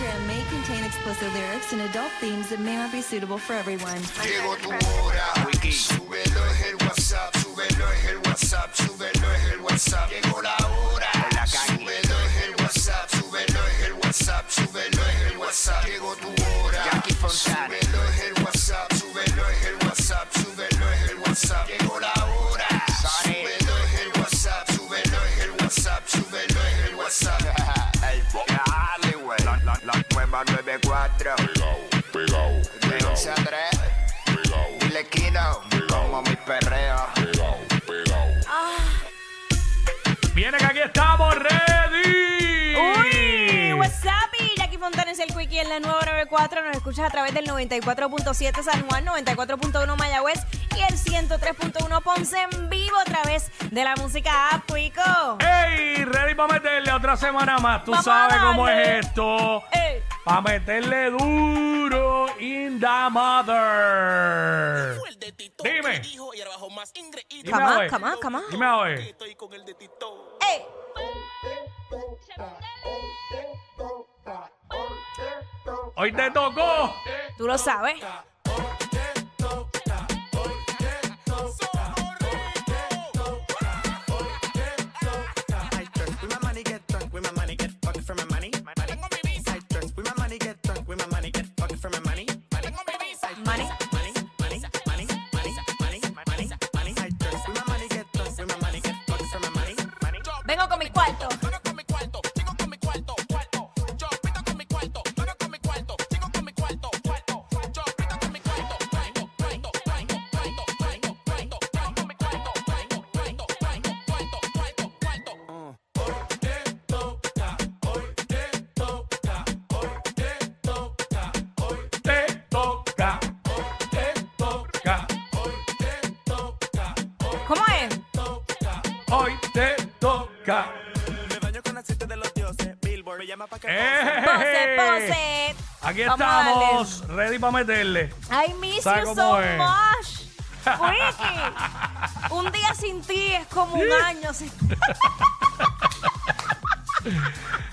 program may contain explicit lyrics and adult themes that may not be suitable for everyone. Llegó tu hora. Súbelo es el WhatsApp, súbelo es el WhatsApp, súbelo es el WhatsApp. Llegó la hora. Súbelo es el WhatsApp, súbelo es el WhatsApp, súbelo es el WhatsApp. Llegó 94. Pegao, pegao, De 11 a 3. pegao, Dile Kino. Como mi perreo. pegao, pegao. Viene que aquí estamos ready. Uy, what's up? Fontanes el Quickie en la nueva 94. Nos escuchas a través del 94.7 San Juan, 94.1 Mayagüez y el 103.1 Ponce en vivo a través de la música app, Quico. ¡Ey! Ready para meterle otra semana más. Tú Vamos sabes cómo es esto. Ey. Para meterle duro in the mother. el de Tito Dime. dijo y ahora más Dime a on, ver. come on, come on. Dime a ver. estoy con el de Tito. Ey. Hoy te tocó. Tú lo sabes. Que ¡Eh! Pose, pose. Aquí Vamos a darle. estamos, ready para meterle. I miss ¿Sabe you cómo so es? much. Quickie. Un día sin ti es como un año sin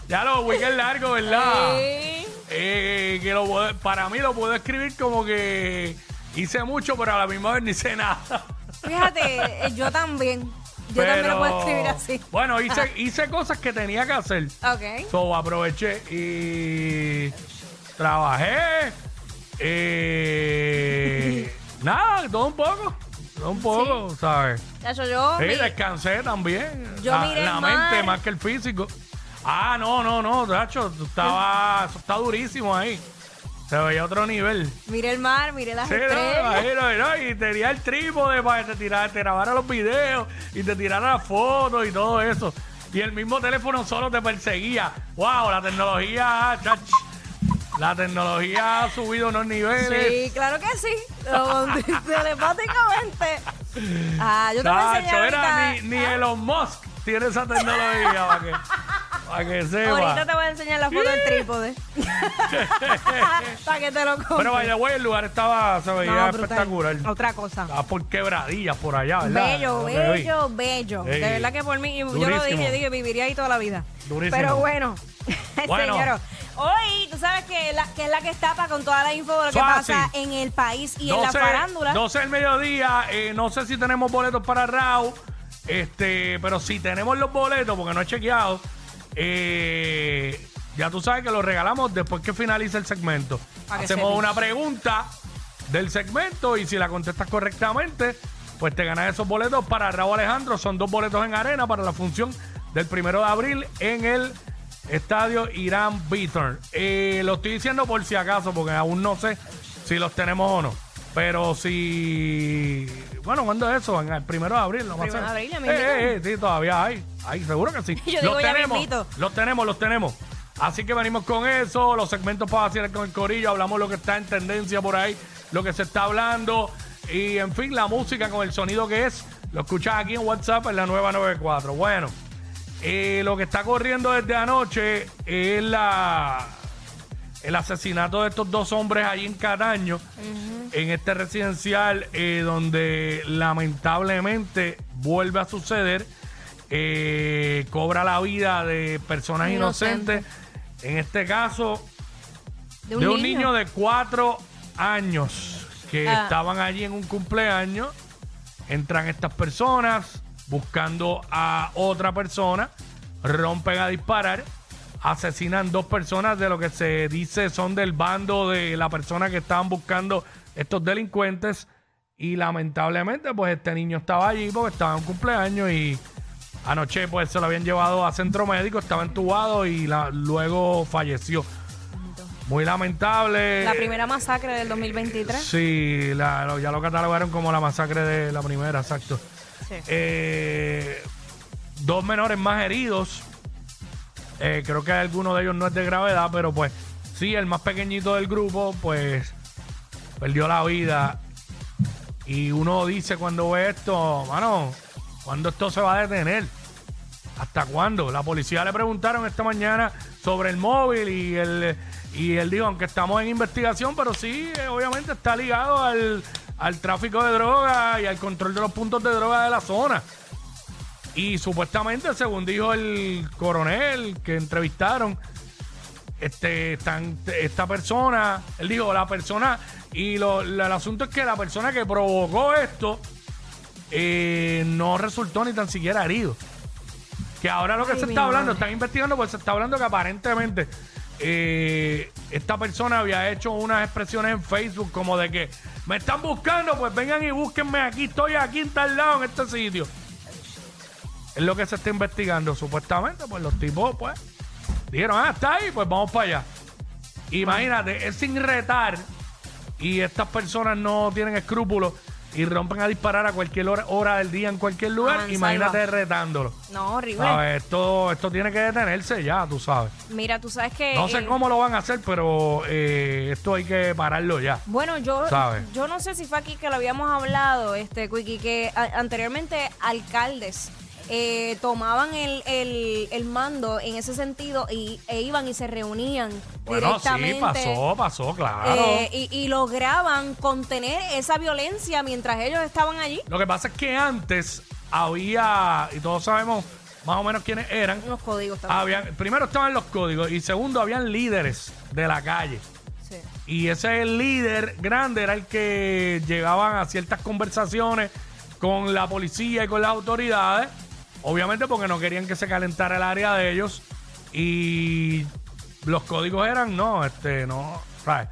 Ya lo weekend largo, ¿verdad? Sí. Eh, que lo puedo- para mí lo puedo escribir como que hice mucho, pero a la misma vez ni hice nada. Fíjate, eh, yo también. También lo puedo escribir así. Bueno, hice, hice cosas que tenía que hacer. Ok. So, aproveché y trabajé. eh, nada, todo un poco. Todo un poco, ¿sabes? Chacho, yo. Sí, mi- descansé también. Yo la miré la mente más que el físico. Ah, no, no, no, estabas, eso está durísimo ahí. Se veía otro nivel. Miré el mar, miré las Sí, no, me estrellas. imagino, ¿no? y tenía el trípode para que te tirara, te grabara los videos y te tirara las fotos y todo eso. Y el mismo teléfono solo te perseguía. ¡Wow! La tecnología, chach, la tecnología ha subido unos niveles. Sí, claro que sí. Telepáticamente. Ah, yo te voy a enseñar ni, ni Elon Musk tiene esa tecnología para para que sepa. Ahorita te voy a enseñar la foto del trípode. Para que te lo compres. Pero vaya, güey, el lugar estaba, se veía No, brutal. espectacular. Otra cosa. Estaba por quebradillas por allá, ¿verdad? Bello, Lo que vi. bello, bello. Sí. De verdad que por mí, yo lo Durísimo. dije, dije, viviría ahí toda la vida. Durísimo. Pero bueno, Bueno. señor, hoy tú sabes que, la, que es la que estapa con toda la info de lo que Eso es pasa así. en el país y en la farándula. 12 del mediodía, eh, no sé si tenemos boletos para Raw, este, pero si tenemos los boletos, porque no he chequeado, eh, ya tú sabes que los regalamos después que finalice el segmento. Que Hacemos sepas. una pregunta del segmento y si la contestas correctamente, pues te ganas esos boletos para Raúl Alejandro. Son dos boletos en arena para la función del primero de abril en el estadio Irán Bithorn. Eh, lo estoy diciendo por si acaso, porque aún no sé si los tenemos o no. Pero si. Bueno, ¿cuándo es eso? En el primero de abril, ¿no? Primero de abril, ya me Eh, eh, eh, sí, todavía hay. Hay, seguro que sí. Yo los digo, ya me tenemos. invito. Los tenemos, los tenemos. Así que venimos con eso, los segmentos para hacer con el corillo, hablamos lo que está en tendencia por ahí, lo que se está hablando y en fin, la música con el sonido que es, lo escuchas aquí en WhatsApp en la nueva 94. Bueno, eh, lo que está corriendo desde anoche es la el asesinato de estos dos hombres allí en Cataño, en este residencial eh, donde lamentablemente vuelve a suceder, eh, cobra la vida de personas Inocente. inocentes. En este caso, De un de un niño. niño de cuatro años que Ah. estaban allí en un cumpleaños. Entran estas personas buscando a otra persona, rompen a disparar, asesinan dos personas de lo que se dice son del bando de la persona que estaban buscando estos delincuentes. Y lamentablemente, pues este niño estaba allí porque estaba en un cumpleaños y anoche pues se lo habían llevado a centro médico, estaba entubado y la- luego falleció. Muy lamentable. La primera masacre del 2023. Sí, la- ya lo catalogaron como la masacre de la primera, exacto. Sí. Eh, dos menores más heridos. Eh, creo que alguno de ellos no es de gravedad, pero pues sí, el más pequeñito del grupo, pues perdió la vida. Y uno dice cuando ve esto, mano, ¿cuándo esto se va a detener? ¿Hasta cuándo? La policía le preguntaron esta mañana sobre el móvil y él, y él dijo, aunque estamos en investigación, pero sí, eh, obviamente está ligado al, al tráfico de droga y al control de los puntos de droga de la zona. Y supuestamente, según dijo el coronel que entrevistaron, este, están- esta persona, él dijo, la persona, y lo, el asunto es que la persona que provocó esto eh, no resultó ni tan siquiera herido. Que ahora lo que Ay, se está hablando, están investigando, pues se está hablando que aparentemente eh, esta persona había hecho unas expresiones en Facebook como de que me están buscando, pues vengan y búsquenme aquí, estoy aquí en tal lado, en este sitio. Es lo que se está investigando, supuestamente, pues los tipos, pues, dijeron, ah, está ahí, pues vamos para allá. Imagínate, es sin retar y estas personas no tienen escrúpulos y rompen a disparar a cualquier hora, hora del día en cualquier lugar, imagínate retándolo. No, horrible. ¿Sabes? Esto, esto tiene que detenerse ya, tú sabes. Mira, tú sabes que. No sé eh, cómo lo van a hacer, pero eh, esto hay que pararlo ya. Bueno, yo, ¿Sabes? yo no sé si fue aquí que lo habíamos hablado, este, Quickie, que a- anteriormente alcaldes eh, tomaban el, el- el mando en ese sentido y, e iban y se reunían Bueno, sí, directamente. pasó, pasó, claro. eh, y, y lograban contener esa violencia mientras ellos estaban allí. Lo que pasa es que antes había, y todos sabemos más o menos quiénes eran, Unos códigos también. habían, primero estaban los códigos y segundo habían líderes de la calle. Sí. Y ese líder grande era el que llegaban a ciertas conversaciones con la policía y con las autoridades, obviamente porque no querían que se calentara el área de ellos. Y los códigos eran, no, este, no, ¿sabes?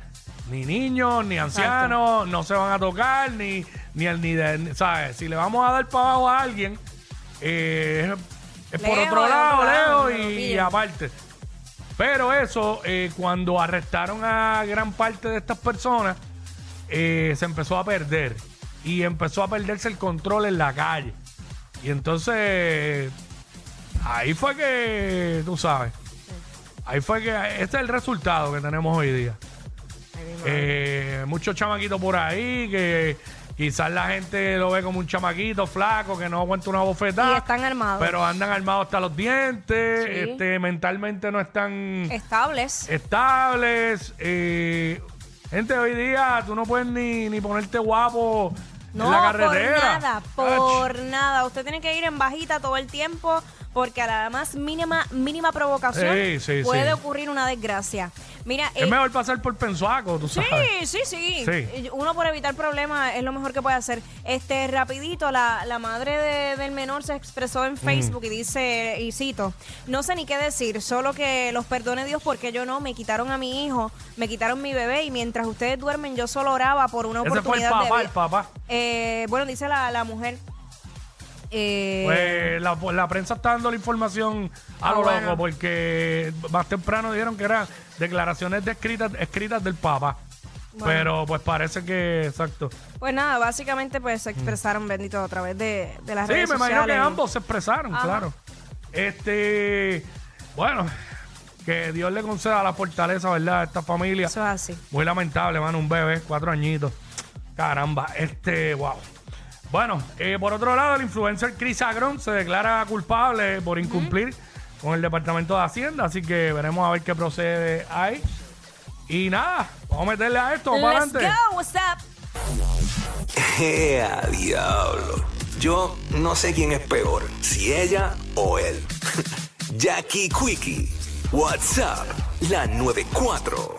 Ni niños, ni ancianos, no se van a tocar, ni, ni el ni de, ¿sabes? Si le vamos a dar para abajo a alguien, eh, es, por otro lado, otro lo y, aparte. Pero eso, eh, cuando arrestaron a gran parte de estas personas, eh, se empezó a perder. Y empezó a perderse el control en la calle. Y entonces, ahí fue que, tú sabes, ahí fue que, este es el resultado que tenemos hoy día. Eh, muchos chamaquitos por ahí que quizás la gente lo ve como un chamaquito flaco que no aguanta una bofetada. Y están armados. Pero andan armados hasta los dientes, Sí. este, mentalmente no están Estables. estables. eh, gente, hoy día tú no puedes ni, ni ponerte guapo No, en la por nada, Ach, por nada. Usted tiene que ir en bajita todo el tiempo porque a la más mínima mínima provocación Sí, sí, puede sí. ocurrir una desgracia. Mira, Es eh, mejor pasar por pensuaco, tú sabes. sí, sí, Sí. Uno por evitar problemas es lo mejor que puede hacer. Este, rapidito, la, la madre de- del menor se expresó Mm. en Facebook y dice, y cito, no sé ni qué decir, solo que los perdone Dios porque yo no, me quitaron a mi hijo, me quitaron mi bebé y mientras ustedes duermen yo solo oraba por una Ese fue el oportunidad de papá, el vida". papá. Eh, bueno, dice la, la mujer. Eh, Pues la, pues, la prensa está dando la información a Ah, lo bueno. loco porque más temprano dijeron que eran declaraciones de escritas, escritas del Papa. Bueno. Pero pues parece que, exacto. pues nada, básicamente pues se expresaron, bendito, a través de, de las Sí, redes me imagino que sociales. ambos se expresaron, Ajá. claro. Este, bueno, que Dios le conceda la fortaleza, ¿verdad? A esta familia. Eso es así. Muy lamentable, mano, un bebé, cuatro añitos. Caramba, este, wow. Bueno, eh, por otro lado, el influencer Chris Agron se declara culpable por incumplir con el Departamento de Hacienda, así que veremos a ver qué procede ahí. Y nada, vamos a meterle a esto, para Let's adelante. go, what's up? ¡Ea, diablo! Yo no sé quién es peor, si ella o él. Jackie Quickie, WhatsApp, la 94.